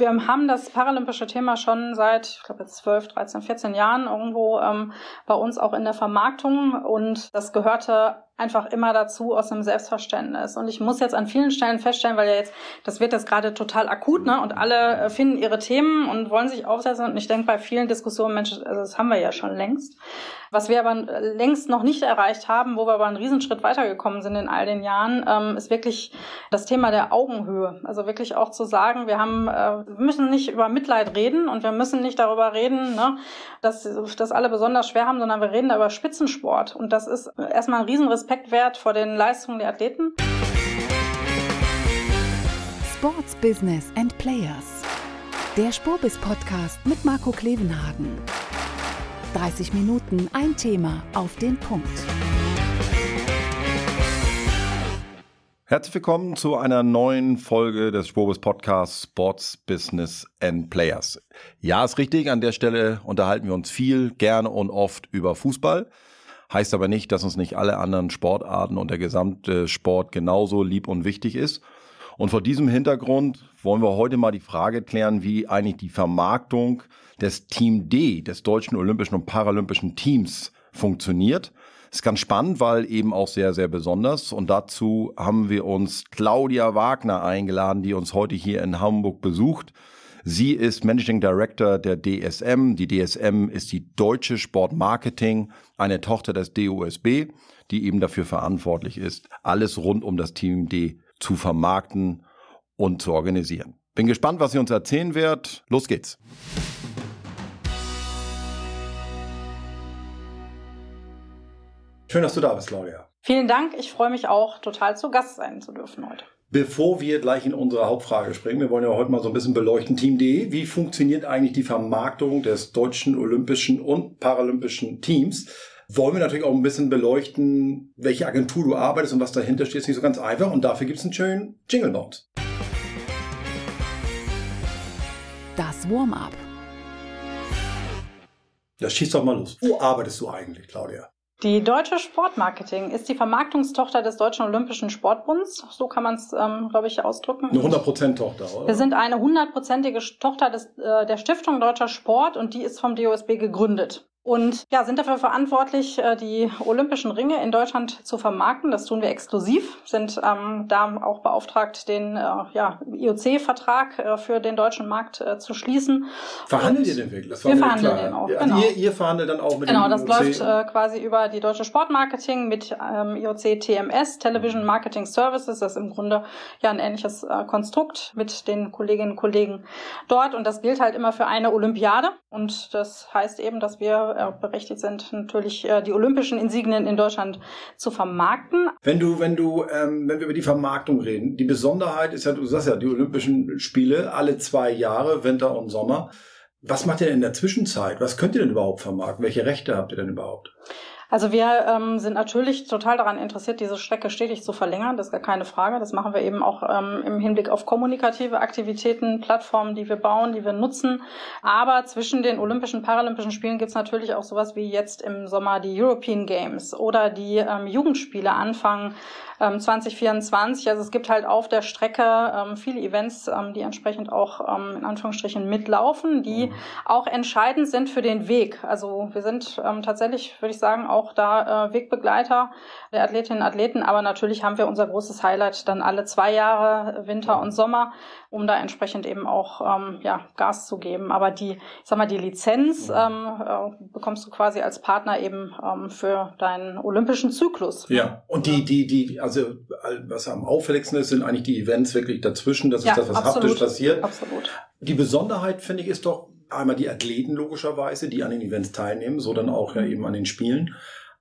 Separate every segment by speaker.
Speaker 1: Wir haben das paralympische Thema schon seit, ich glaube jetzt 12, 13, 14 Jahren irgendwo ähm, bei uns auch in der Vermarktung. Und das gehörte einfach immer dazu aus einem Selbstverständnis. Und ich muss jetzt an vielen Stellen feststellen, weil ja jetzt, das wird jetzt gerade total akut, ne? Und alle äh, finden ihre Themen und wollen sich aufsetzen. Und ich denke bei vielen Diskussionen, Mensch, also das haben wir ja schon längst. Was wir aber längst noch nicht erreicht haben, wo wir aber einen Riesenschritt weitergekommen sind in all den Jahren, ähm, ist wirklich das Thema der Augenhöhe. Also wirklich auch zu sagen, wir haben, äh, wir müssen nicht über Mitleid reden und wir müssen nicht darüber reden, ne, dass das alle besonders schwer haben, sondern wir reden da über Spitzensport. Und das ist erstmal ein Riesenrespekt wert vor den Leistungen der Athleten.
Speaker 2: Sports Business and Players. Der Spurbis Podcast mit Marco Klevenhagen. 30 Minuten ein Thema auf den Punkt.
Speaker 3: Herzlich willkommen zu einer neuen Folge des Spobis Podcasts Sports, Business and Players. Ja, ist richtig, an der Stelle unterhalten wir uns viel, gerne und oft über Fußball. Heißt aber nicht, dass uns nicht alle anderen Sportarten und der gesamte Sport genauso lieb und wichtig ist. Und vor diesem Hintergrund wollen wir heute mal die Frage klären, wie eigentlich die Vermarktung des Team D, des deutschen Olympischen und Paralympischen Teams, funktioniert. Ist ganz spannend, weil eben auch sehr, sehr besonders. Und dazu haben wir uns Claudia Wagner eingeladen, die uns heute hier in Hamburg besucht. Sie ist Managing Director der DSM. Die DSM ist die Deutsche Sportmarketing, eine Tochter des DOSB, die eben dafür verantwortlich ist, alles rund um das Team D zu vermarkten und zu organisieren. Bin gespannt, was sie uns erzählen wird. Los geht's. Schön, dass du da bist, Claudia.
Speaker 1: Vielen Dank. Ich freue mich auch, total zu Gast sein zu dürfen heute.
Speaker 3: Bevor wir gleich in unsere Hauptfrage springen, wir wollen ja heute mal so ein bisschen beleuchten, Team.de, wie funktioniert eigentlich die Vermarktung des deutschen olympischen und paralympischen Teams? Wollen wir natürlich auch ein bisschen beleuchten, welche Agentur du arbeitest und was dahinter steht, ist nicht so ganz einfach und dafür gibt es einen schönen Jingle Note.
Speaker 2: Das Warm-up.
Speaker 3: Ja, schieß doch mal los. Wo arbeitest du eigentlich, Claudia?
Speaker 1: Die Deutsche Sportmarketing ist die Vermarktungstochter des Deutschen Olympischen Sportbunds. So kann man es, ähm, glaube ich, ausdrücken.
Speaker 3: Eine 100%-Tochter, oder?
Speaker 1: Wir sind eine hundertprozentige Tochter des, äh, der Stiftung Deutscher Sport und die ist vom DOSB gegründet und ja, sind dafür verantwortlich, äh, die Olympischen Ringe in Deutschland zu vermarkten. Das tun wir exklusiv, sind ähm, da auch beauftragt, den äh, ja, IOC-Vertrag äh, für den deutschen Markt äh, zu schließen.
Speaker 3: Verhandelt ihr den wirklich?
Speaker 1: Das wir verhandeln den auch.
Speaker 3: Ja, genau. ihr, ihr verhandelt dann auch mit
Speaker 1: genau,
Speaker 3: dem
Speaker 1: IOC? Genau, das läuft äh, quasi über die deutsche Sportmarketing mit ähm, IOC TMS, Television Marketing Services. Das ist im Grunde ja ein ähnliches äh, Konstrukt mit den Kolleginnen und Kollegen dort. Und das gilt halt immer für eine Olympiade. Und das heißt eben, dass wir äh, berechtigt sind, natürlich äh, die olympischen Insignien in Deutschland zu vermarkten.
Speaker 3: Wenn du, wenn du, ähm, wenn wir über die Vermarktung reden, die Besonderheit ist ja, du sagst ja, die Olympischen Spiele alle zwei Jahre, Winter und Sommer. Was macht ihr denn in der Zwischenzeit? Was könnt ihr denn überhaupt vermarkten? Welche Rechte habt ihr denn überhaupt?
Speaker 1: Also wir ähm, sind natürlich total daran interessiert, diese Strecke stetig zu verlängern. Das ist gar keine Frage. Das machen wir eben auch ähm, im Hinblick auf kommunikative Aktivitäten, Plattformen, die wir bauen, die wir nutzen. Aber zwischen den Olympischen, Paralympischen Spielen gibt es natürlich auch sowas wie jetzt im Sommer die European Games oder die ähm, Jugendspiele anfangen 2024. Ähm, also es gibt halt auf der Strecke ähm, viele Events, ähm, die entsprechend auch ähm, in Anführungsstrichen mitlaufen, die mhm. auch entscheidend sind für den Weg. Also wir sind ähm, tatsächlich, würde ich sagen, auch da äh, Wegbegleiter der Athletinnen und Athleten, aber natürlich haben wir unser großes Highlight dann alle zwei Jahre, Winter und Sommer, um da entsprechend eben auch ähm, ja, Gas zu geben. Aber die, ich sag mal, die Lizenz ähm, äh, bekommst du quasi als Partner eben ähm, für deinen olympischen Zyklus.
Speaker 3: Ja, und die, die, die, also was am auffälligsten ist, sind eigentlich die Events wirklich dazwischen. Das ist ja, das, was absolut, haptisch passiert.
Speaker 1: Absolut.
Speaker 3: Die Besonderheit, finde ich, ist doch einmal die Athleten logischerweise, die an den Events teilnehmen, so dann auch ja eben an den Spielen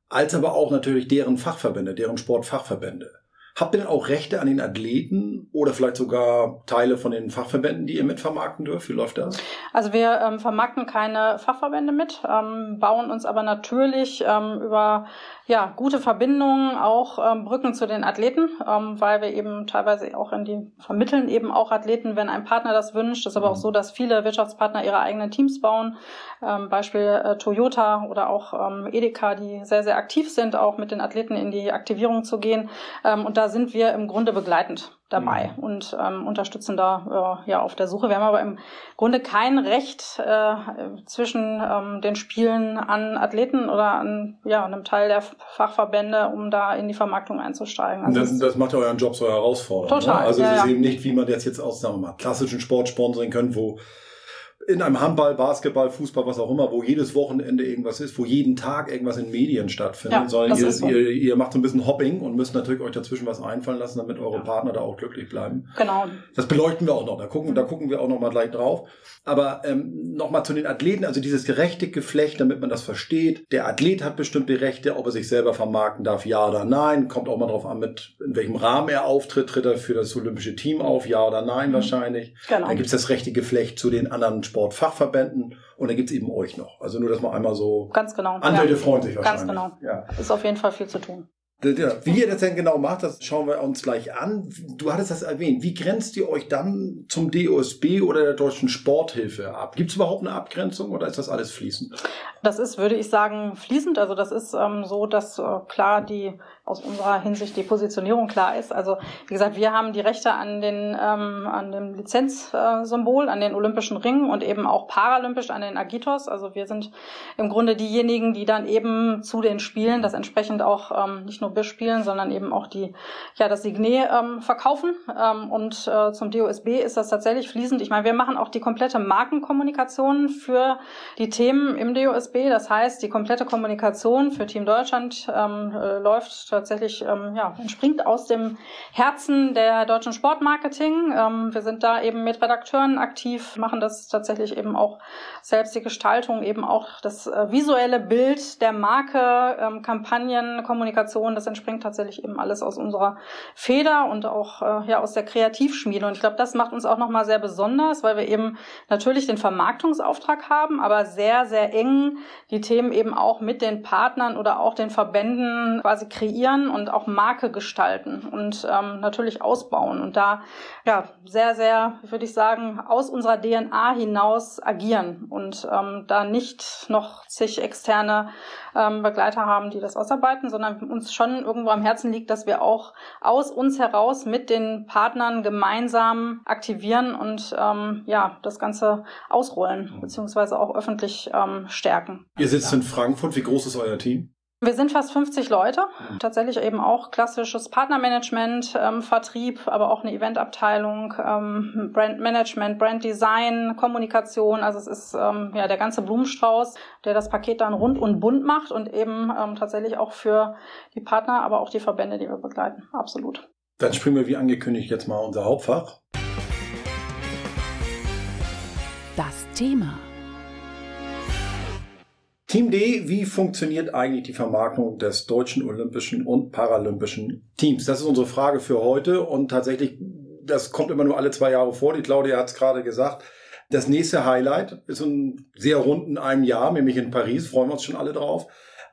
Speaker 3: als aber auch natürlich deren Fachverbände, deren Sportfachverbände. Habt ihr denn auch Rechte an den Athleten oder vielleicht sogar Teile von den Fachverbänden, die ihr mitvermarkten dürft? Wie läuft das?
Speaker 1: Also wir ähm, vermarkten keine Fachverbände mit, ähm, bauen uns aber natürlich ähm, über ja, gute Verbindungen, auch ähm, Brücken zu den Athleten, ähm, weil wir eben teilweise auch in die vermitteln eben auch Athleten, wenn ein Partner das wünscht. Das ist aber mhm. auch so, dass viele Wirtschaftspartner ihre eigenen Teams bauen. Ähm, Beispiel äh, Toyota oder auch Edeka, die sehr, sehr aktiv sind, auch mit den Athleten in die Aktivierung zu gehen. Und da sind wir im Grunde begleitend dabei mhm. und ähm, unterstützen da äh, ja auf der Suche. Wir haben aber im Grunde kein Recht äh, zwischen ähm, den Spielen an Athleten oder an ja, einem Teil der Fachverbände, um da in die Vermarktung einzusteigen.
Speaker 3: Also das, das macht ja euren Job so herausfordernd.
Speaker 1: Ne? Total.
Speaker 3: Ne? Also
Speaker 1: ja,
Speaker 3: es ist
Speaker 1: ja.
Speaker 3: eben nicht, wie man das jetzt aus sagen wir mal, klassischen Sport sponsoring können, wo in einem Handball, Basketball, Fußball, was auch immer, wo jedes Wochenende irgendwas ist, wo jeden Tag irgendwas in Medien stattfindet, ja, sondern ihr, so. ihr, ihr, macht so ein bisschen Hopping und müsst natürlich euch dazwischen was einfallen lassen, damit eure ja. Partner da auch glücklich bleiben.
Speaker 1: Genau.
Speaker 3: Das beleuchten wir auch noch, da gucken, da gucken wir auch noch mal gleich drauf. Aber ähm, nochmal zu den Athleten, also dieses gerechte Geflecht, damit man das versteht. Der Athlet hat bestimmte Rechte, ob er sich selber vermarkten darf, ja oder nein. Kommt auch mal drauf an, mit in welchem Rahmen er auftritt. Tritt er für das olympische Team auf, ja oder nein mhm. wahrscheinlich. Genau. Dann gibt's das rechte Geflecht zu den anderen Sportfachverbänden und dann gibt's eben euch noch. Also nur, dass man einmal so...
Speaker 1: Ganz genau.
Speaker 3: Anwälte ja. freuen sich
Speaker 1: wahrscheinlich. Ganz genau. Ja. Ist auf jeden Fall viel zu tun.
Speaker 3: Wie ihr das denn genau macht, das schauen wir uns gleich an. Du hattest das erwähnt. Wie grenzt ihr euch dann zum DOSB oder der Deutschen Sporthilfe ab? Gibt es überhaupt eine Abgrenzung oder ist das alles fließend?
Speaker 1: Das ist, würde ich sagen, fließend. Also das ist ähm, so, dass äh, klar die aus unserer Hinsicht die Positionierung klar ist. Also wie gesagt, wir haben die Rechte an den ähm, an dem Lizenzsymbol, äh, an den Olympischen Ringen und eben auch paralympisch an den Agitos. Also wir sind im Grunde diejenigen, die dann eben zu den Spielen das entsprechend auch ähm, nicht nur bespielen, sondern eben auch die ja das Signet ähm, verkaufen. Ähm, und äh, zum DOSB ist das tatsächlich fließend. Ich meine, wir machen auch die komplette Markenkommunikation für die Themen im DOSB. Das heißt, die komplette Kommunikation für Team Deutschland ähm, äh, läuft tatsächlich ähm, ja, entspringt aus dem Herzen der deutschen Sportmarketing. Ähm, wir sind da eben mit Redakteuren aktiv, machen das tatsächlich eben auch selbst die Gestaltung, eben auch das äh, visuelle Bild der Marke, ähm, Kampagnen, Kommunikation, das entspringt tatsächlich eben alles aus unserer Feder und auch äh, ja aus der Kreativschmiede. Und ich glaube, das macht uns auch nochmal sehr besonders, weil wir eben natürlich den Vermarktungsauftrag haben, aber sehr, sehr eng die Themen eben auch mit den Partnern oder auch den Verbänden quasi kreieren etablieren und auch Marke gestalten und ähm, natürlich ausbauen und da ja sehr, sehr, würde ich sagen, aus unserer DNA hinaus agieren und ähm, da nicht noch zig externe ähm, Begleiter haben, die das ausarbeiten, sondern uns schon irgendwo am Herzen liegt, dass wir auch aus uns heraus mit den Partnern gemeinsam aktivieren und ähm, ja das Ganze ausrollen beziehungsweise auch öffentlich ähm, stärken.
Speaker 3: Ihr sitzt in Frankfurt. Wie groß ist euer Team?
Speaker 1: Wir sind fast 50 Leute, tatsächlich eben auch klassisches Partnermanagement, ähm, Vertrieb, aber auch eine Eventabteilung, ähm, Brandmanagement, Branddesign, Kommunikation. Also es ist ähm, ja der ganze Blumenstrauß, der das Paket dann rund und bunt macht und eben ähm, tatsächlich auch für die Partner, aber auch die Verbände, die wir begleiten. Absolut.
Speaker 3: Dann springen wir wie angekündigt jetzt mal unser Hauptfach.
Speaker 2: Das Thema.
Speaker 3: Team D, wie funktioniert eigentlich die Vermarktung des deutschen olympischen und paralympischen Teams? Das ist unsere Frage für heute und tatsächlich, das kommt immer nur alle zwei Jahre vor. Die Claudia hat es gerade gesagt. Das nächste Highlight ist in sehr runden einem Jahr, nämlich in Paris, freuen wir uns schon alle drauf.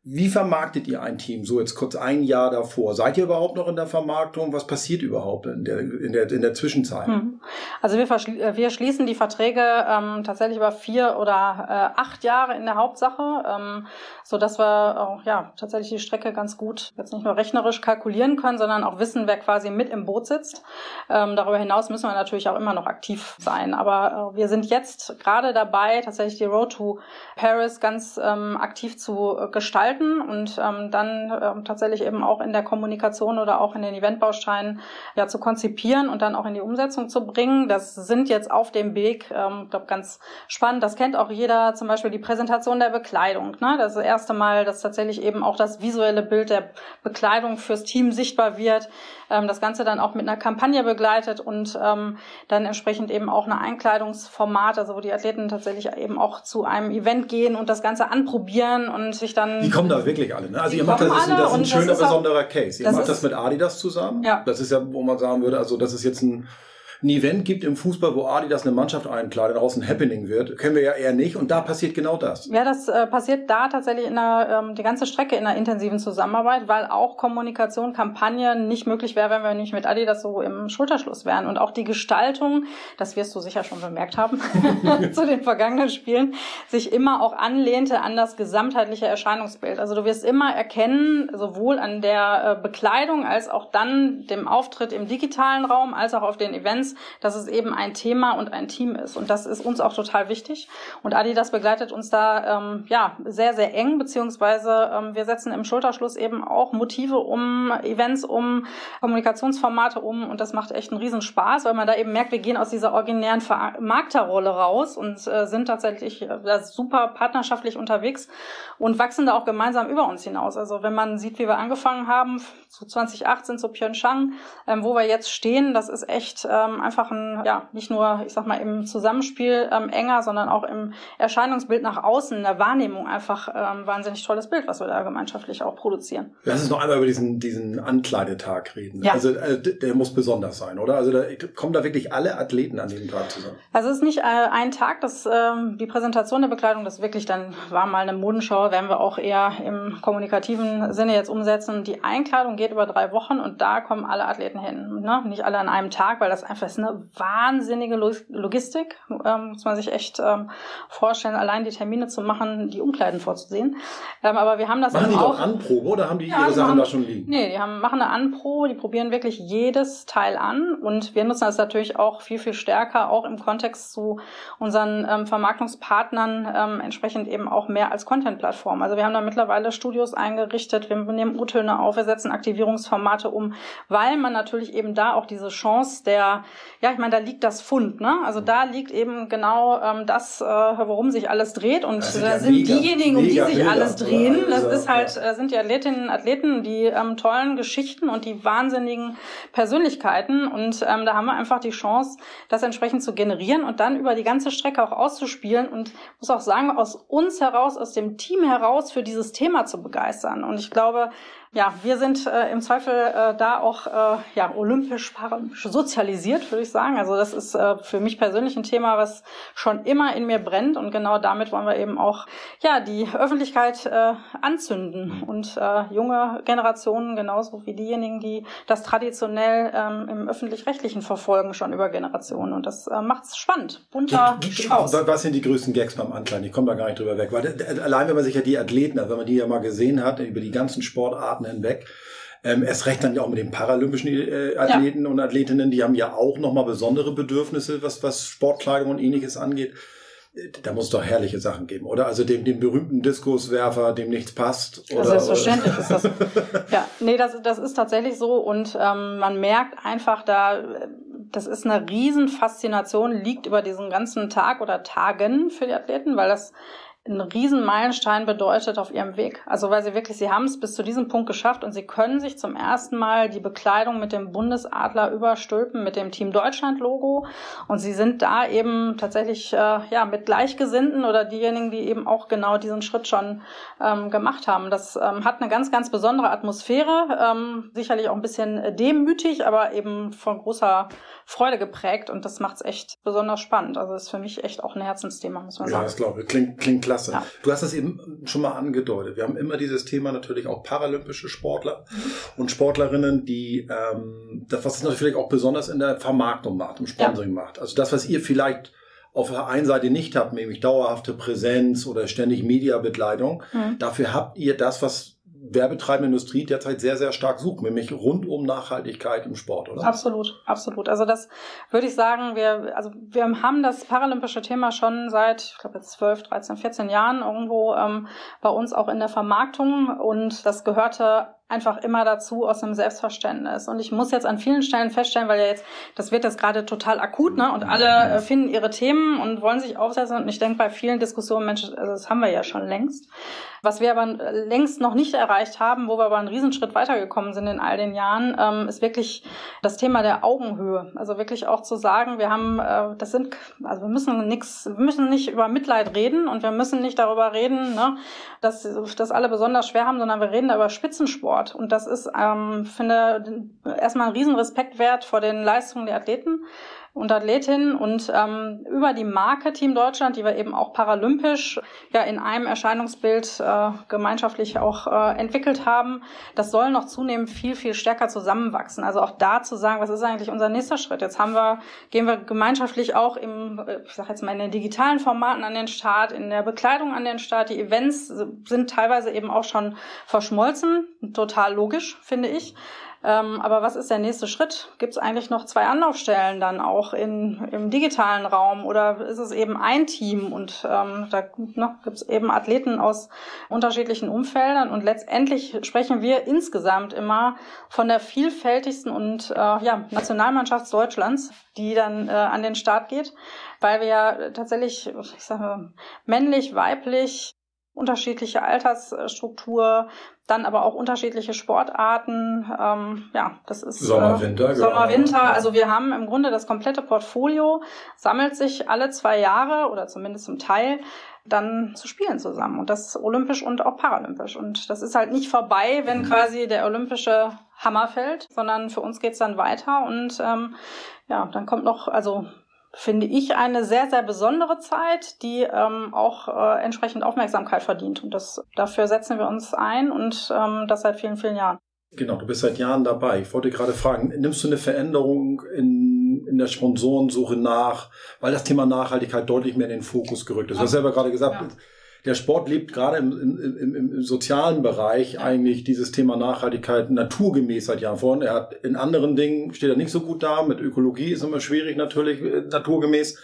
Speaker 3: Wie vermarktet ihr ein Team? So jetzt kurz ein Jahr davor. Seid ihr überhaupt noch in der Vermarktung? Was passiert überhaupt in der, in der, in der Zwischenzeit? Hm.
Speaker 1: Also wir, äh, wir schließen die Verträge ähm, tatsächlich über vier oder äh, acht Jahre in der Hauptsache, ähm, so dass wir auch ja tatsächlich die Strecke ganz gut jetzt nicht nur rechnerisch kalkulieren können, sondern auch wissen, wer quasi mit im Boot sitzt. Ähm, darüber hinaus müssen wir natürlich auch immer noch aktiv sein. Aber äh, wir sind jetzt gerade dabei, tatsächlich die Road to Paris ganz ähm, aktiv zu äh, gestalten gestalten und ähm, dann ähm, tatsächlich eben auch in der Kommunikation oder auch in den Eventbausteinen ja zu konzipieren und dann auch in die Umsetzung zu bringen. Das sind jetzt auf dem Weg, ähm, glaube ganz spannend. Das kennt auch jeder, zum Beispiel die Präsentation der Bekleidung. Ne? Das, ist das erste Mal, dass tatsächlich eben auch das visuelle Bild der Bekleidung fürs Team sichtbar wird. Ähm, das Ganze dann auch mit einer Kampagne begleitet und ähm, dann entsprechend eben auch eine Einkleidungsformat, also wo die Athleten tatsächlich eben auch zu einem Event gehen und das Ganze anprobieren und sich dann
Speaker 3: kommen da wirklich alle. Ne? Also die ihr macht das, ist, das ist ein schöner, besonderer Case. Ihr macht das mit Adidas zusammen. Ja. Das ist ja, wo man sagen würde, also das ist jetzt ein ein Event gibt im Fußball, wo Adidas eine Mannschaft einkleidet, daraus ein Happening wird, kennen wir ja eher nicht. Und da passiert genau das.
Speaker 1: Ja, das äh, passiert da tatsächlich in einer, ähm, die ganze Strecke in einer intensiven Zusammenarbeit, weil auch Kommunikation, Kampagnen nicht möglich wäre, wenn wir nicht mit Adidas so im Schulterschluss wären. Und auch die Gestaltung, das wirst du sicher schon bemerkt haben, zu den vergangenen Spielen, sich immer auch anlehnte an das gesamtheitliche Erscheinungsbild. Also du wirst immer erkennen, sowohl an der äh, Bekleidung als auch dann dem Auftritt im digitalen Raum, als auch auf den Events, dass es eben ein Thema und ein Team ist. Und das ist uns auch total wichtig. Und Adidas begleitet uns da ähm, ja sehr, sehr eng, beziehungsweise ähm, wir setzen im Schulterschluss eben auch Motive um, Events um, Kommunikationsformate um und das macht echt einen Riesenspaß, weil man da eben merkt, wir gehen aus dieser originären Vermarkterrolle raus und äh, sind tatsächlich äh, super partnerschaftlich unterwegs und wachsen da auch gemeinsam über uns hinaus. Also wenn man sieht, wie wir angefangen haben, zu 2018 zu Pyeongchang, ähm, wo wir jetzt stehen, das ist echt ähm, einfach ein, ja, nicht nur, ich sag mal, im Zusammenspiel ähm, enger, sondern auch im Erscheinungsbild nach außen, in der Wahrnehmung einfach ähm, wahnsinnig tolles Bild, was wir da gemeinschaftlich auch produzieren.
Speaker 3: Lass uns noch einmal über diesen, diesen Ankleidetag reden. Ja. Also äh, der muss besonders sein, oder? Also da kommen da wirklich alle Athleten an diesem Tag zusammen.
Speaker 1: Also es ist nicht äh, ein Tag, das, äh, die Präsentation der Bekleidung, das wirklich dann war mal eine Modenschau, werden wir auch eher im kommunikativen Sinne jetzt umsetzen. Die Einkleidung geht über drei Wochen und da kommen alle Athleten hin. Ne? Nicht alle an einem Tag, weil das einfach ist eine wahnsinnige Logistik, ähm, muss man sich echt ähm, vorstellen, allein die Termine zu machen, die Umkleiden vorzusehen. Ähm, aber wir haben das
Speaker 3: machen
Speaker 1: die
Speaker 3: auch. Anprobe oder haben die ja, ihre Sachen
Speaker 1: machen,
Speaker 3: da schon liegen?
Speaker 1: Nee, die haben, machen eine Anprobe, die probieren wirklich jedes Teil an und wir nutzen das natürlich auch viel, viel stärker, auch im Kontext zu unseren ähm, Vermarktungspartnern ähm, entsprechend eben auch mehr als Content-Plattform. Also wir haben da mittlerweile Studios eingerichtet, wir nehmen U-Töne auf, wir setzen Aktivierungsformate um, weil man natürlich eben da auch diese Chance der, ja, ich meine, da liegt das Fund, ne? Also da liegt eben genau ähm, das, äh, worum sich alles dreht und da ja sind mega, diejenigen, um die sich Bilder, alles drehen. Das also, ist halt, ja. Äh, sind die Athletinnen und Athleten, die ähm, tollen Geschichten und die wahnsinnigen Persönlichkeiten und ähm, da haben wir einfach die Chance, das entsprechend zu generieren und dann über die ganze Strecke auch auszuspielen und muss auch sagen, aus uns heraus, aus dem Team heraus für dieses Thema zu begeistern. Und ich glaube, ja, wir sind äh, im Zweifel äh, da auch äh, ja, olympisch, sozialisiert, würde ich sagen. Also das ist äh, für mich persönlich ein Thema, was schon immer in mir brennt und genau damit wollen wir eben auch ja die Öffentlichkeit äh, anzünden und äh, junge Generationen genauso wie diejenigen, die das traditionell ähm, im öffentlich-rechtlichen verfolgen, schon über Generationen und das äh, macht es spannend, bunter
Speaker 3: Strauß. Was sind die größten Gags beim Ankleiden? Ich komme da gar nicht drüber weg, weil äh, allein wenn man sich ja die Athleten, also wenn man die ja mal gesehen hat über die ganzen Sportarten hinweg. Ähm, erst recht dann ja auch mit den paralympischen äh, Athleten ja. und Athletinnen, die haben ja auch nochmal besondere Bedürfnisse, was, was Sportkleidung und ähnliches angeht. Äh, da muss es doch herrliche Sachen geben, oder? Also dem, dem berühmten Diskuswerfer, dem nichts passt. Oder,
Speaker 1: selbstverständlich ist das. Ja, nee, das, das ist tatsächlich so und ähm, man merkt einfach da, das ist eine Riesenfaszination, liegt über diesen ganzen Tag oder Tagen für die Athleten, weil das einen riesen Meilenstein bedeutet auf ihrem Weg. Also weil sie wirklich, sie haben es bis zu diesem Punkt geschafft und sie können sich zum ersten Mal die Bekleidung mit dem Bundesadler überstülpen, mit dem Team Deutschland Logo und sie sind da eben tatsächlich äh, ja mit Gleichgesinnten oder diejenigen, die eben auch genau diesen Schritt schon ähm, gemacht haben. Das ähm, hat eine ganz, ganz besondere Atmosphäre, ähm, sicherlich auch ein bisschen demütig, aber eben von großer Freude geprägt und das macht es echt besonders spannend. Also ist für mich echt auch ein Herzensthema, muss man
Speaker 3: ja,
Speaker 1: sagen.
Speaker 3: Ja, das glaube ich. Klingt, klingt klasse. Ja. Du hast das eben schon mal angedeutet. Wir haben immer dieses Thema natürlich auch paralympische Sportler mhm. und Sportlerinnen, die ähm, das, was es natürlich auch besonders in der Vermarktung macht, im Sponsoring ja. macht. Also das, was ihr vielleicht auf der einen Seite nicht habt, nämlich dauerhafte Präsenz oder ständig Mediabegleitung. Mhm. Dafür habt ihr das, was werbetreibende Industrie derzeit sehr, sehr stark sucht, nämlich rund um Nachhaltigkeit im Sport, oder?
Speaker 1: Absolut, absolut. Also das würde ich sagen, wir, also wir haben das paralympische Thema schon seit, ich glaube jetzt 12, 13, 14 Jahren irgendwo ähm, bei uns auch in der Vermarktung und das gehörte einfach immer dazu aus einem Selbstverständnis. Und ich muss jetzt an vielen Stellen feststellen, weil ja jetzt, das wird jetzt gerade total akut, ne? Und alle äh, finden ihre Themen und wollen sich aufsetzen. Und ich denke bei vielen Diskussionen, Mensch, also das haben wir ja schon längst. Was wir aber längst noch nicht erreicht haben, wo wir aber einen Riesenschritt weitergekommen sind in all den Jahren, ähm, ist wirklich das Thema der Augenhöhe. Also wirklich auch zu sagen, wir haben, äh, das sind, also wir müssen nichts, wir müssen nicht über Mitleid reden und wir müssen nicht darüber reden, ne, dass das alle besonders schwer haben, sondern wir reden da über Spitzensport. Und das ist, ähm, finde, erstmal ein Riesenrespekt wert vor den Leistungen der Athleten und Athletinnen und ähm, über die Marke Team Deutschland, die wir eben auch paralympisch ja in einem Erscheinungsbild äh, gemeinschaftlich auch äh, entwickelt haben, das soll noch zunehmend viel, viel stärker zusammenwachsen. Also auch da zu sagen, was ist eigentlich unser nächster Schritt? Jetzt haben wir, gehen wir gemeinschaftlich auch im, ich sag jetzt mal, in den digitalen Formaten an den Start, in der Bekleidung an den Start. Die Events sind teilweise eben auch schon verschmolzen. Total logisch, finde ich. Ähm, aber was ist der nächste Schritt? Gibt es eigentlich noch zwei Anlaufstellen dann auch in, im digitalen Raum? Oder ist es eben ein Team? Und ähm, da ne, gibt es eben Athleten aus unterschiedlichen Umfeldern. Und letztendlich sprechen wir insgesamt immer von der vielfältigsten und äh, ja, Nationalmannschaft Deutschlands, die dann äh, an den Start geht, weil wir ja tatsächlich, ich sage männlich, weiblich, unterschiedliche Altersstruktur, dann aber auch unterschiedliche Sportarten. Ähm, ja, das ist
Speaker 3: Sommer, Winter.
Speaker 1: Äh, Sommer, Winter. Also wir haben im Grunde das komplette Portfolio, sammelt sich alle zwei Jahre oder zumindest zum Teil dann zu spielen zusammen. Und das olympisch und auch paralympisch. Und das ist halt nicht vorbei, wenn mhm. quasi der olympische Hammer fällt, sondern für uns geht's dann weiter. Und ähm, ja, dann kommt noch, also finde ich, eine sehr, sehr besondere Zeit, die ähm, auch äh, entsprechend Aufmerksamkeit verdient. Und das, dafür setzen wir uns ein und ähm, das seit vielen, vielen Jahren.
Speaker 3: Genau, du bist seit Jahren dabei. Ich wollte gerade fragen, nimmst du eine Veränderung in, in der Sponsorensuche nach, weil das Thema Nachhaltigkeit deutlich mehr in den Fokus gerückt ist? Du hast selber gerade gesagt, ja der Sport lebt gerade im, im, im, im sozialen Bereich eigentlich dieses Thema Nachhaltigkeit naturgemäß seit Jahren vor. Er hat in anderen Dingen steht er nicht so gut da. Mit Ökologie ist immer schwierig natürlich äh, naturgemäß.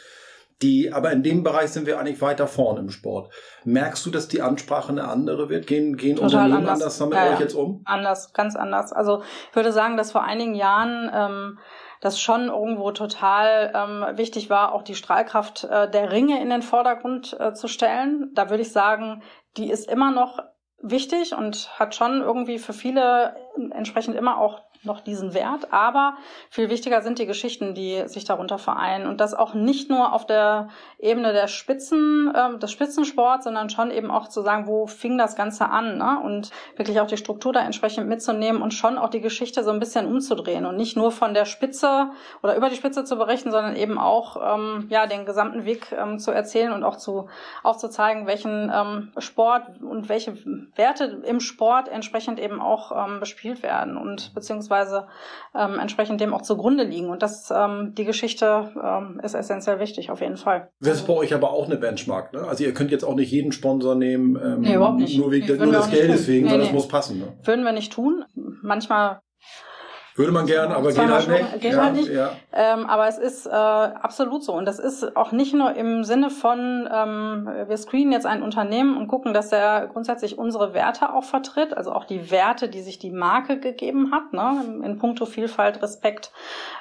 Speaker 3: Die, aber in dem Bereich sind wir eigentlich weiter vorn im Sport. Merkst du, dass die Ansprache eine andere wird? Gehen, gehen Unternehmen anders, anders damit ja, euch jetzt um?
Speaker 1: Anders, ganz anders. Also ich würde sagen, dass vor einigen Jahren ähm, das schon irgendwo total ähm, wichtig war, auch die Strahlkraft äh, der Ringe in den Vordergrund äh, zu stellen. Da würde ich sagen, die ist immer noch wichtig und hat schon irgendwie für viele entsprechend immer auch noch diesen Wert. Aber viel wichtiger sind die Geschichten, die sich darunter vereinen. Und das auch nicht nur auf der Ebene der Spitzen, äh, des Spitzensports, sondern schon eben auch zu sagen, wo fing das Ganze an, ne? Und wirklich auch die Struktur da entsprechend mitzunehmen und schon auch die Geschichte so ein bisschen umzudrehen und nicht nur von der Spitze oder über die Spitze zu berichten, sondern eben auch ähm, ja den gesamten Weg ähm, zu erzählen und auch zu aufzuzeigen, welchen ähm, Sport und welche Werte im Sport entsprechend eben auch ähm, bespielt werden und beziehungsweise beziehungsweise ähm, entsprechend dem auch zugrunde liegen. Und das, ähm, die Geschichte ähm, ist essentiell wichtig, auf jeden Fall.
Speaker 3: Das ist bei euch aber auch eine Benchmark, ne? Also ihr könnt jetzt auch nicht jeden Sponsor nehmen,
Speaker 1: ähm, nee, überhaupt nicht.
Speaker 3: nur wegen nee, nur des Geldes wegen, nee, sondern es muss passen. Ne?
Speaker 1: Würden wir nicht tun. Manchmal
Speaker 3: würde man gern, aber geht halt nicht.
Speaker 1: Geht ja, halt nicht. Ja. Ähm, aber es ist äh, absolut so. Und das ist auch nicht nur im Sinne von, ähm, wir screenen jetzt ein Unternehmen und gucken, dass er grundsätzlich unsere Werte auch vertritt, also auch die Werte, die sich die Marke gegeben hat, ne, in puncto Vielfalt, Respekt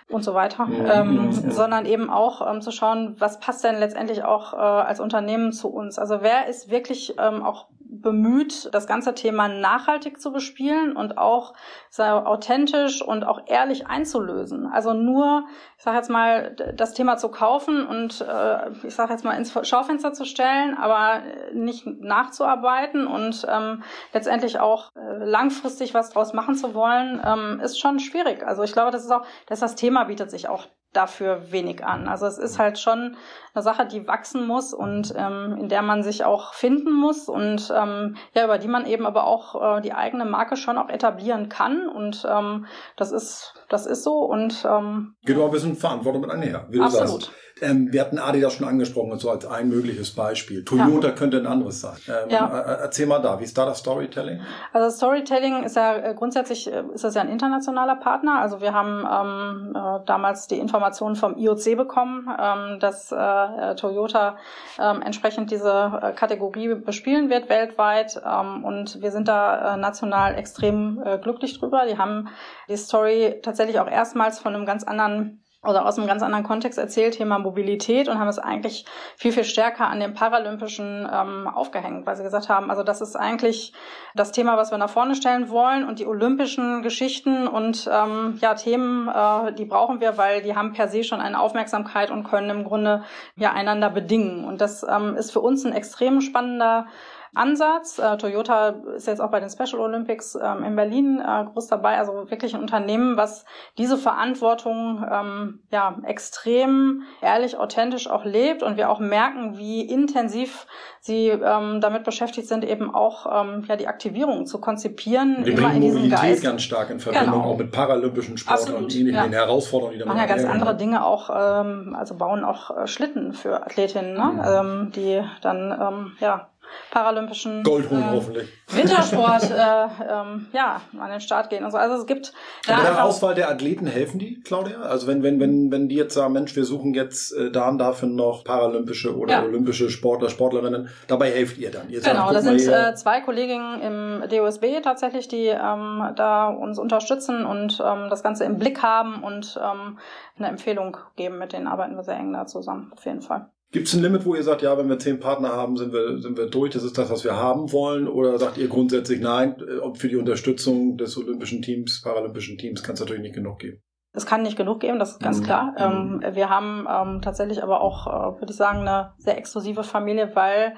Speaker 1: und so weiter, mhm. ähm, sondern eben auch ähm, zu schauen, was passt denn letztendlich auch äh, als Unternehmen zu uns. Also wer ist wirklich ähm, auch bemüht, das ganze Thema nachhaltig zu bespielen und auch sehr authentisch und auch ehrlich einzulösen. Also nur, ich sage jetzt mal, das Thema zu kaufen und äh, ich sage jetzt mal ins Schaufenster zu stellen, aber nicht nachzuarbeiten und ähm, letztendlich auch äh, langfristig was draus machen zu wollen, ähm, ist schon schwierig. Also ich glaube, das ist auch, dass das Thema bietet sich auch dafür wenig an. Also es ist halt schon eine Sache, die wachsen muss und ähm, in der man sich auch finden muss und ähm, ja, über die man eben aber auch äh, die eigene Marke schon auch etablieren kann. Und ähm, das ist, das ist so und ähm,
Speaker 3: geht auch ein bisschen Verantwortung mit einher, wie du absolut. sagst. Ähm, wir hatten Adidas schon angesprochen, so als ein mögliches Beispiel. Toyota ja. könnte ein anderes sein. Ähm, ja. Äh, erzähl mal da, wie ist da das Storytelling?
Speaker 1: Also Storytelling ist ja äh, grundsätzlich äh, ist das ja ein internationaler Partner. Also wir haben ähm, äh, damals die Informationen vom IOC bekommen, ähm, dass äh, Toyota ähm, entsprechend diese äh, Kategorie bespielen wird weltweit. Ähm, und wir sind da äh, national extrem äh, glücklich drüber. Die haben die Story tatsächlich auch erstmals von einem ganz anderen oder aus einem ganz anderen Kontext erzählt, Thema Mobilität und haben es eigentlich viel, viel stärker an den Paralympischen ähm, aufgehängt, weil sie gesagt haben, also das ist eigentlich das Thema, was wir nach vorne stellen wollen und die olympischen Geschichten und ähm, ja, Themen, äh, die brauchen wir, weil die haben per se schon eine Aufmerksamkeit und können im Grunde ja einander bedingen. Und das ähm, ist für uns ein extrem spannender Ansatz. Äh, Toyota ist jetzt auch bei den Special Olympics ähm, in Berlin äh, groß dabei. Also wirklich ein Unternehmen, was diese Verantwortung ähm, ja extrem ehrlich, authentisch auch lebt und wir auch merken, wie intensiv sie ähm, damit beschäftigt sind, eben auch ähm, ja die Aktivierung zu konzipieren.
Speaker 3: Wir bringen Mobilität Geist. ganz stark in Verbindung genau. auch mit paralympischen Sport
Speaker 1: Absolut,
Speaker 3: und ähnlichen ja. Herausforderungen,
Speaker 1: die damit Machen ja ganz andere Dinge auch, ähm, also bauen auch äh, Schlitten für Athletinnen, ne? Mhm. Ähm, die dann ähm, ja paralympischen
Speaker 3: Gold holen, äh, hoffentlich.
Speaker 1: Wintersport äh, ähm, ja, an den Start gehen und so. Also es gibt
Speaker 3: da Bei der Auswahl der Athleten helfen die, Claudia? Also wenn, wenn, wenn, wenn die jetzt sagen, Mensch, wir suchen jetzt äh, da und dafür noch paralympische oder ja. olympische Sportler, Sportlerinnen, dabei helft ihr dann. Ihr
Speaker 1: sagt, genau, da sind äh, zwei Kolleginnen im DOSB tatsächlich, die ähm, da uns unterstützen und ähm, das Ganze im Blick haben und ähm, eine Empfehlung geben. Mit denen arbeiten wir sehr eng da zusammen, auf jeden Fall.
Speaker 3: Gibt es ein Limit, wo ihr sagt, ja, wenn wir zehn Partner haben, sind wir, sind wir durch, das ist das, was wir haben wollen? Oder sagt ihr grundsätzlich, nein, äh, für die Unterstützung des olympischen Teams, paralympischen Teams kann es natürlich nicht genug geben?
Speaker 1: Es kann nicht genug geben, das ist ganz mhm. klar. Ähm, wir haben ähm, tatsächlich aber auch, äh, würde ich sagen, eine sehr exklusive Familie, weil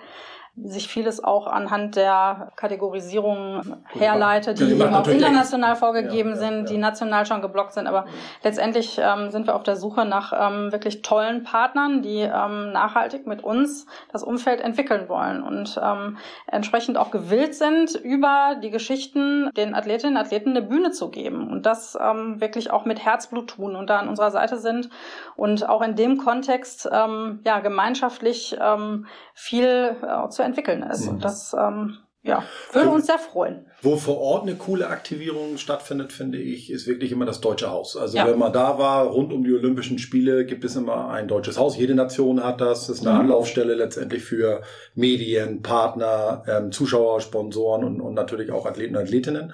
Speaker 1: sich vieles auch anhand der Kategorisierung herleitet, die eben auch international vorgegeben ja, ja, sind, die national schon geblockt sind. Aber letztendlich ähm, sind wir auf der Suche nach ähm, wirklich tollen Partnern, die ähm, nachhaltig mit uns das Umfeld entwickeln wollen und ähm, entsprechend auch gewillt sind, über die Geschichten den Athletinnen und Athleten eine Bühne zu geben und das ähm, wirklich auch mit Herzblut tun und da an unserer Seite sind und auch in dem Kontext ähm, ja gemeinschaftlich viel äh, zu entwickeln ist. Und das ähm, ja, würde uns sehr freuen.
Speaker 3: Wo vor Ort eine coole Aktivierung stattfindet, finde ich, ist wirklich immer das Deutsche Haus. Also ja. wenn man da war, rund um die Olympischen Spiele, gibt es immer ein deutsches Haus. Jede Nation hat das. Das ist eine mhm. Anlaufstelle letztendlich für Medien, Partner, ähm, Zuschauer, Sponsoren und, und natürlich auch Athleten und Athletinnen.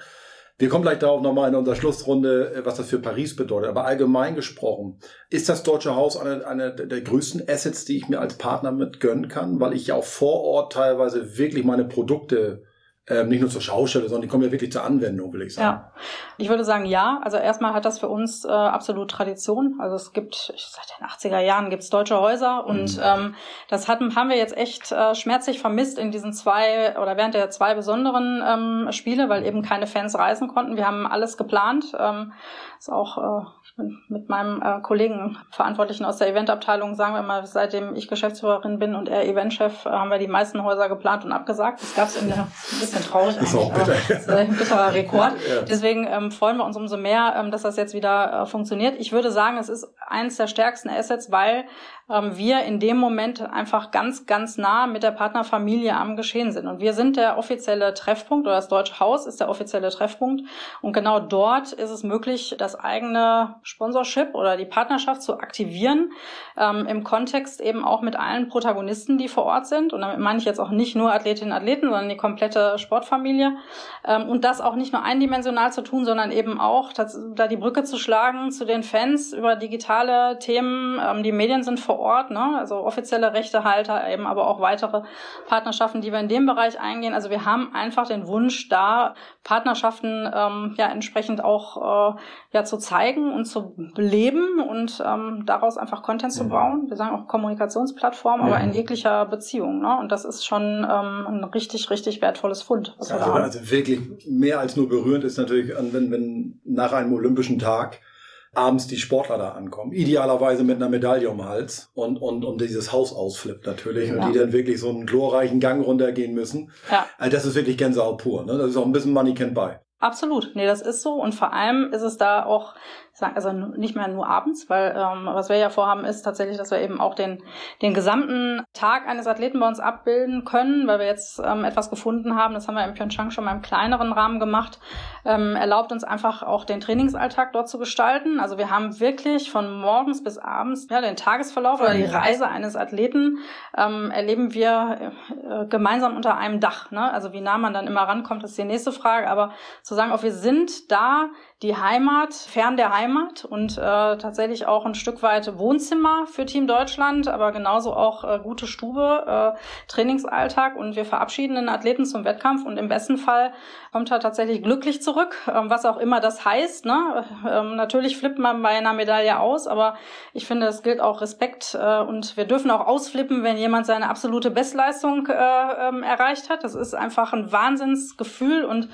Speaker 3: Wir kommen gleich darauf nochmal in unserer Schlussrunde, äh, was das für Paris bedeutet. Aber allgemein gesprochen, ist das Deutsche Haus eine, eine der größten Assets, die ich mir als Partner mit gönnen kann, weil ich ja auch vor Ort teilweise wirklich meine Produkte ähm, nicht nur zur Schaustelle, sondern die kommen ja wirklich zur Anwendung, will ich sagen.
Speaker 1: Ja, ich würde sagen ja. Also erstmal hat das für uns äh, absolut Tradition. Also es gibt, seit den 80er Jahren gibt es deutsche Häuser und mhm. ähm, das hatten, haben wir jetzt echt äh, schmerzlich vermisst in diesen zwei oder während der zwei besonderen ähm, Spiele, weil eben keine Fans reisen konnten. Wir haben alles geplant. Ähm, ist auch äh, mit meinem äh, Kollegen Verantwortlichen aus der Eventabteilung, sagen wir mal, seitdem ich Geschäftsführerin bin und er Eventchef, haben wir die meisten Häuser geplant und abgesagt. Das gab es in der, bisschen traurig
Speaker 3: das ist auch bitter.
Speaker 1: Das ist ein bitterer Rekord. Ja. Deswegen ähm, freuen wir uns umso mehr, ähm, dass das jetzt wieder äh, funktioniert. Ich würde sagen, es ist eines der stärksten Assets, weil ähm, wir in dem Moment einfach ganz, ganz nah mit der Partnerfamilie am Geschehen sind. Und wir sind der offizielle Treffpunkt oder das Deutsche Haus ist der offizielle Treffpunkt. Und genau dort ist es möglich, das eigene Sponsorship oder die Partnerschaft zu aktivieren, ähm, im Kontext eben auch mit allen Protagonisten, die vor Ort sind. Und damit meine ich jetzt auch nicht nur Athletinnen und Athleten, sondern die komplette Sportfamilie. Ähm, und das auch nicht nur eindimensional zu tun, sondern eben auch da die Brücke zu schlagen zu den Fans über digitale Themen. Ähm, die Medien sind vor Ort, ne? also offizielle Rechtehalter, eben aber auch weitere Partnerschaften, die wir in dem Bereich eingehen. Also wir haben einfach den Wunsch, da Partnerschaften ähm, ja entsprechend auch äh, ja zu zeigen und zu beleben und ähm, daraus einfach Content zu bauen. Wir sagen auch Kommunikationsplattform, aber in jeglicher Beziehung. Ne? Und das ist schon ähm, ein richtig, richtig wertvolles Fund.
Speaker 3: Was ja, wir da also, also wirklich mehr als nur berührend ist natürlich, wenn, wenn nach einem olympischen Tag abends die Sportler da ankommen. Idealerweise mit einer Medaille um den Hals und, und, und dieses Haus ausflippt natürlich. Ja. Und die dann wirklich so einen glorreichen Gang runtergehen müssen. Ja. Also das ist wirklich Gänsehaut pur. Ne? Das ist auch ein bisschen Money Can Buy.
Speaker 1: Absolut, nee, das ist so und vor allem ist es da auch also nicht mehr nur abends, weil ähm, was wir ja vorhaben ist tatsächlich, dass wir eben auch den, den gesamten Tag eines Athleten bei uns abbilden können, weil wir jetzt ähm, etwas gefunden haben, das haben wir in Pyeongchang schon mal im kleineren Rahmen gemacht, ähm, erlaubt uns einfach auch den Trainingsalltag dort zu gestalten. Also wir haben wirklich von morgens bis abends ja, den Tagesverlauf oder die Reise eines Athleten ähm, erleben wir äh, gemeinsam unter einem Dach. Ne? Also wie nah man dann immer rankommt, ist die nächste Frage, aber zu sagen, auch wir sind da, die Heimat, fern der Heimat, Heimat und äh, tatsächlich auch ein Stück weit Wohnzimmer für Team Deutschland, aber genauso auch äh, gute Stube, äh, Trainingsalltag und wir verabschieden den Athleten zum Wettkampf und im besten Fall kommt er tatsächlich glücklich zurück, ähm, was auch immer das heißt. Ne? Ähm, natürlich flippt man bei einer Medaille aus, aber ich finde, es gilt auch Respekt äh, und wir dürfen auch ausflippen, wenn jemand seine absolute Bestleistung äh, ähm, erreicht hat. Das ist einfach ein Wahnsinnsgefühl und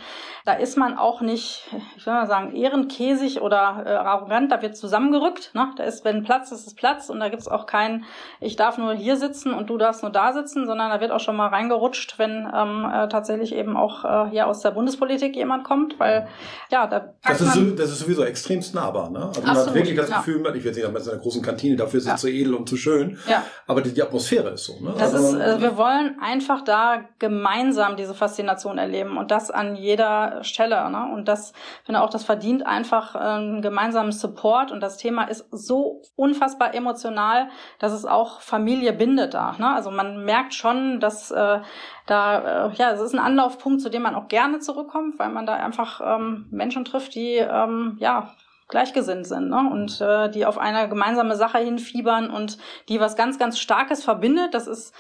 Speaker 1: da ist man auch nicht, ich will mal sagen, ehrenkäsig oder äh, arrogant, da wird zusammengerückt. Ne? Da ist, wenn Platz ist, ist Platz und da gibt's auch kein, ich darf nur hier sitzen und du darfst nur da sitzen, sondern da wird auch schon mal reingerutscht, wenn ähm, äh, tatsächlich eben auch äh, hier aus der Bundespolitik jemand kommt, weil ja, da
Speaker 3: das ist, so, das ist sowieso extremst nahbar. Ne? Also man hat wirklich das Gefühl, ja. ich will nicht, man ist in einer großen Kantine, dafür ist es ja. zu edel und zu schön, ja. aber die, die Atmosphäre ist so. Ne?
Speaker 1: Das also ist, äh, wir wollen einfach da gemeinsam diese Faszination erleben und das an jeder Stelle. Ne? Und das finde auch, das verdient einfach äh, einen gemeinsamen Support und das Thema ist so unfassbar emotional, dass es auch Familie bindet da. Ne? Also man merkt schon, dass äh, da, äh, ja, es ist ein Anlaufpunkt, zu dem man auch gerne zurückkommt, weil man da einfach ähm, Menschen trifft, die, ähm, ja, gleichgesinnt sind ne? und äh, die auf eine gemeinsame Sache hinfiebern und die was ganz, ganz Starkes verbindet. Das ist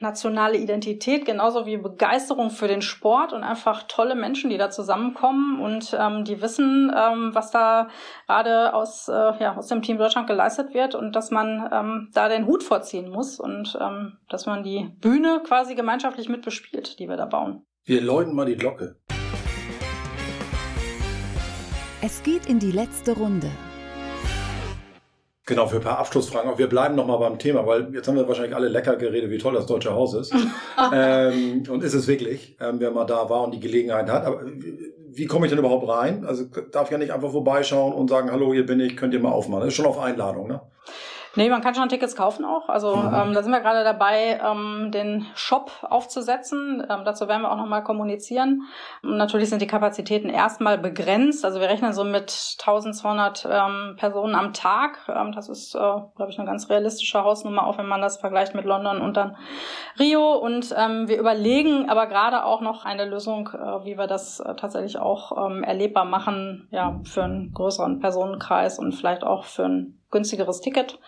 Speaker 1: nationale Identität, genauso wie Begeisterung für den Sport und einfach tolle Menschen, die da zusammenkommen und ähm, die wissen, ähm, was da gerade aus, äh, ja, aus dem Team Deutschland geleistet wird und dass man ähm, da den Hut vorziehen muss und ähm, dass man die Bühne quasi gemeinschaftlich mit bespielt, die wir da bauen.
Speaker 3: Wir läuten mal die Glocke.
Speaker 2: Es geht in die letzte Runde.
Speaker 3: Genau, für ein paar Abschlussfragen. Aber wir bleiben nochmal beim Thema, weil jetzt haben wir wahrscheinlich alle lecker geredet, wie toll das Deutsche Haus ist. ähm, und ist es wirklich, ähm, wer mal da war und die Gelegenheit hat. Aber wie komme ich denn überhaupt rein? Also darf ich ja nicht einfach vorbeischauen und sagen, hallo, hier bin ich, könnt ihr mal aufmachen. Das ist schon auf Einladung, ne?
Speaker 1: Nee, man kann schon Tickets kaufen auch. Also mhm. ähm, da sind wir gerade dabei, ähm, den Shop aufzusetzen. Ähm, dazu werden wir auch nochmal kommunizieren. Natürlich sind die Kapazitäten erstmal begrenzt. Also wir rechnen so mit 1200 ähm, Personen am Tag. Ähm, das ist, äh, glaube ich, eine ganz realistische Hausnummer, auch wenn man das vergleicht mit London und dann Rio. Und ähm, wir überlegen aber gerade auch noch eine Lösung, äh, wie wir das äh, tatsächlich auch ähm, erlebbar machen, ja, für einen größeren Personenkreis und vielleicht auch für ein günstigeres Ticket,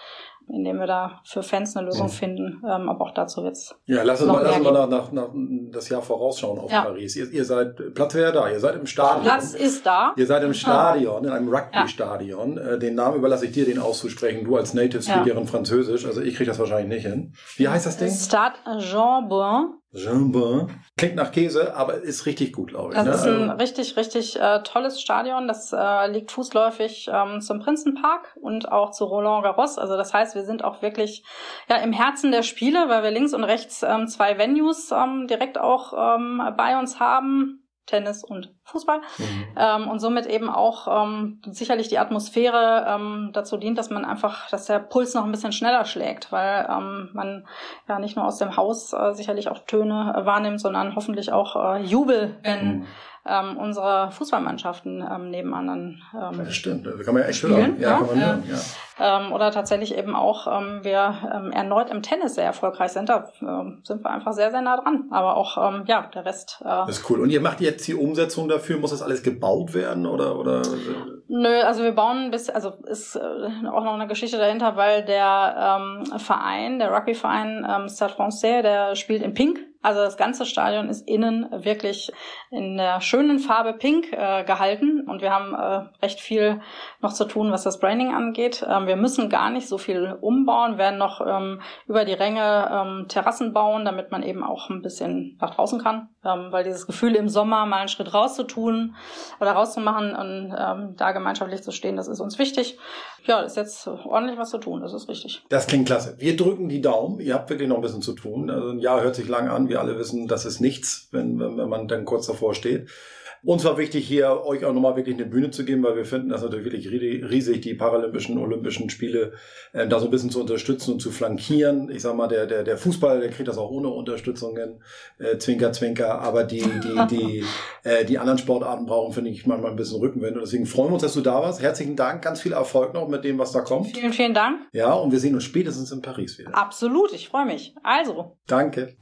Speaker 1: indem wir da für Fans eine Lösung mhm. finden. Ähm, aber auch dazu wird's.
Speaker 3: Ja, lass uns mal, lass uns mal nach, nach, nach das Jahr vorausschauen auf ja. Paris. Ihr, ihr seid, Platz wäre da, ihr seid im Stadion.
Speaker 1: Platz ist da.
Speaker 3: Ihr seid im Stadion, in einem Rugby-Stadion. Ja. Äh, den Namen überlasse ich dir, den auszusprechen. Du als Native Speakerin ja. Französisch. Also ich kriege das wahrscheinlich nicht hin. Wie heißt das Ding?
Speaker 1: Stade Jean Bouin.
Speaker 3: Jambon. Klingt nach Käse, aber ist richtig gut, glaube ich.
Speaker 1: Das ne? ist ein also richtig, richtig äh, tolles Stadion. Das äh, liegt fußläufig ähm, zum Prinzenpark und auch zu Roland Garros. Also das heißt, wir sind auch wirklich ja im Herzen der Spiele, weil wir links und rechts ähm, zwei Venues ähm, direkt auch ähm, bei uns haben. Tennis und Fußball. Mhm. Ähm, und somit eben auch ähm, sicherlich die Atmosphäre ähm, dazu dient, dass man einfach, dass der Puls noch ein bisschen schneller schlägt, weil ähm, man ja nicht nur aus dem Haus äh, sicherlich auch Töne äh, wahrnimmt, sondern hoffentlich auch äh, Jubel, wenn mhm ähm, unsere Fußballmannschaften ähm, nebenan dann
Speaker 3: ähm, das stimmt, da kann man ja echt spielen. Ja, ja, kann man
Speaker 1: ja. hören, ja. Ähm, oder tatsächlich eben auch ähm, wir ähm, erneut im Tennis sehr erfolgreich sind. Da ähm, sind wir einfach sehr, sehr nah dran. Aber auch, ähm, ja, der Rest.
Speaker 3: Äh, das ist cool. Und ihr macht jetzt die Umsetzung dafür? Muss das alles gebaut werden oder? oder?
Speaker 1: Nö, also wir bauen bis, also ist äh, auch noch eine Geschichte dahinter, weil der ähm, Verein, der Rugbyverein ähm, Stade Francais, der spielt in Pink also das ganze Stadion ist innen wirklich in der schönen Farbe Pink äh, gehalten und wir haben äh, recht viel noch zu tun, was das Branding angeht. Ähm, wir müssen gar nicht so viel umbauen, werden noch ähm, über die Ränge ähm, Terrassen bauen, damit man eben auch ein bisschen nach draußen kann, ähm, weil dieses Gefühl im Sommer mal einen Schritt rauszutun oder rauszumachen und ähm, da gemeinschaftlich zu stehen, das ist uns wichtig. Ja, ist jetzt ordentlich was zu tun, das ist richtig.
Speaker 3: Das klingt klasse. Wir drücken die Daumen. Ihr habt wirklich noch ein bisschen zu tun. Also ein Jahr hört sich lang an wir alle wissen, das ist nichts, wenn, wenn, wenn man dann kurz davor steht. Uns war wichtig, hier euch auch nochmal wirklich eine Bühne zu geben, weil wir finden das natürlich wirklich riesig, die Paralympischen, Olympischen Spiele äh, da so ein bisschen zu unterstützen und zu flankieren. Ich sag mal, der, der, der Fußball, der kriegt das auch ohne Unterstützungen, äh, Zwinker, Zwinker, aber die, die, die, äh, die anderen Sportarten brauchen, finde ich, manchmal ein bisschen Rückenwind. Und deswegen freuen wir uns, dass du da warst. Herzlichen Dank, ganz viel Erfolg noch mit dem, was da kommt.
Speaker 1: Vielen, vielen Dank.
Speaker 3: Ja, und wir sehen uns spätestens in Paris wieder.
Speaker 1: Absolut, ich freue mich. Also.
Speaker 3: Danke.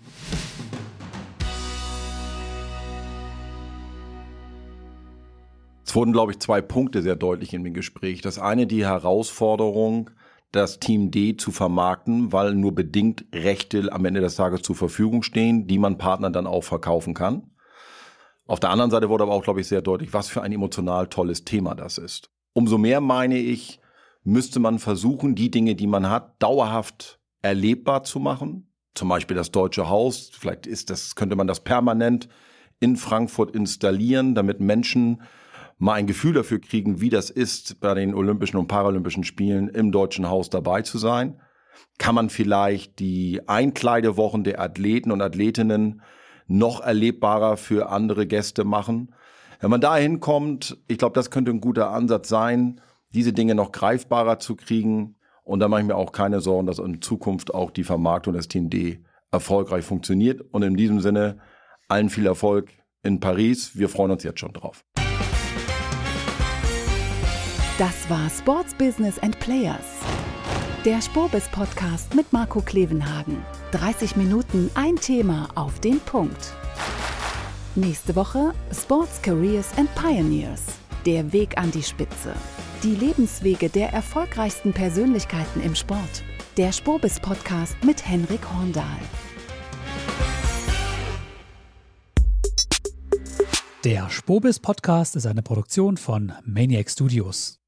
Speaker 3: Es wurden, glaube ich, zwei Punkte sehr deutlich in dem Gespräch. Das eine die Herausforderung, das Team D zu vermarkten, weil nur bedingt Rechte am Ende des Tages zur Verfügung stehen, die man Partnern dann auch verkaufen kann. Auf der anderen Seite wurde aber auch, glaube ich, sehr deutlich, was für ein emotional tolles Thema das ist. Umso mehr meine ich, müsste man versuchen, die Dinge, die man hat, dauerhaft erlebbar zu machen. Zum Beispiel das Deutsche Haus. Vielleicht ist das, könnte man das permanent in Frankfurt installieren, damit Menschen mal ein Gefühl dafür kriegen, wie das ist, bei den Olympischen und Paralympischen Spielen im Deutschen Haus dabei zu sein. Kann man vielleicht die Einkleidewochen der Athleten und Athletinnen noch erlebbarer für andere Gäste machen? Wenn man da hinkommt, ich glaube, das könnte ein guter Ansatz sein, diese Dinge noch greifbarer zu kriegen. Und da mache ich mir auch keine Sorgen, dass in Zukunft auch die Vermarktung des Team D erfolgreich funktioniert. Und in diesem Sinne allen viel Erfolg in Paris. Wir freuen uns jetzt schon drauf.
Speaker 2: Das war Sports Business and Players. Der Spurbis Podcast mit Marco Klevenhagen. 30 Minuten ein Thema auf den Punkt. Nächste Woche Sports Careers and Pioneers. Der Weg an die Spitze. Die Lebenswege der erfolgreichsten Persönlichkeiten im Sport. Der Spurbis Podcast mit Henrik Horndahl.
Speaker 4: Der Spobis Podcast ist eine Produktion von Maniac Studios.